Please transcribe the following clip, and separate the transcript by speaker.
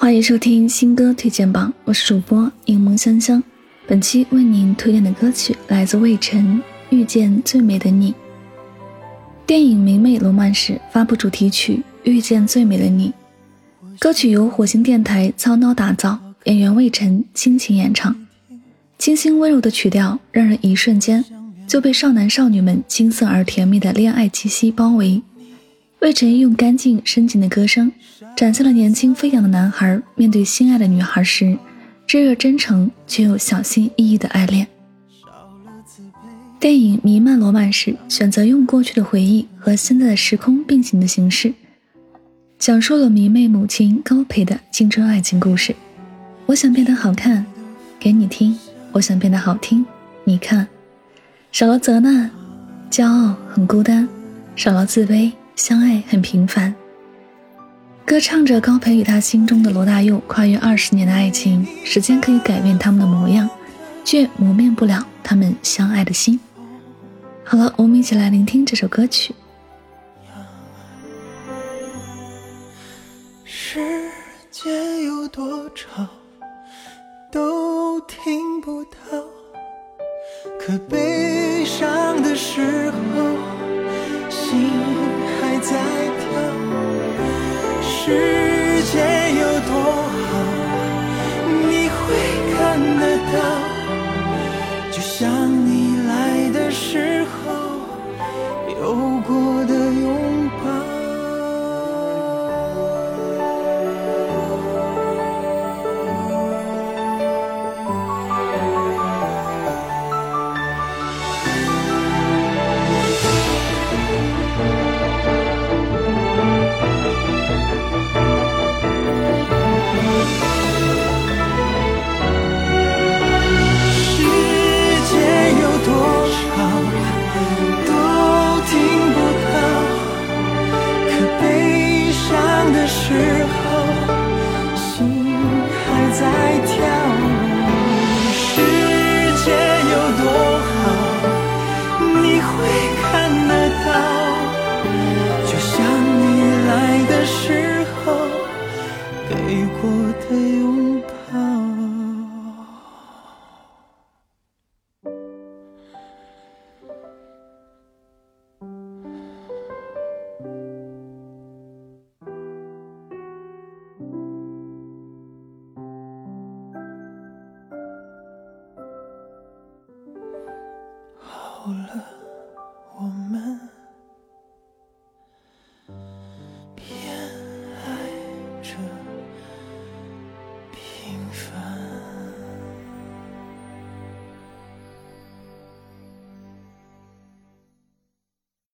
Speaker 1: 欢迎收听新歌推荐榜，我是主播柠檬香香。本期为您推荐的歌曲来自魏晨，《遇见最美的你》。电影《明媚罗曼史》发布主题曲《遇见最美的你》，歌曲由火星电台操刀打造，演员魏晨倾情演唱。清新温柔的曲调，让人一瞬间就被少男少女们青涩而甜蜜的恋爱气息包围。魏晨用干净深情的歌声，展现了年轻飞扬的男孩面对心爱的女孩时，炙热真诚却又小心翼翼的爱恋。电影《弥漫罗曼史》选择用过去的回忆和现在的时空并行的形式，讲述了迷妹母亲高培的青春爱情故事。我想变得好看，给你听；我想变得好听，你看。少了责难，骄傲很孤单；少了自卑。相爱很平凡，歌唱着高培与他心中的罗大佑跨越二十年的爱情。时间可以改变他们的模样，却磨灭不了他们相爱的心。好了，我们一起来聆听这首歌曲。
Speaker 2: 世界有多吵，都听不到，可悲伤的时候，心。在跳世界有多好你会看得到。就像你来的时候有过好了，我们。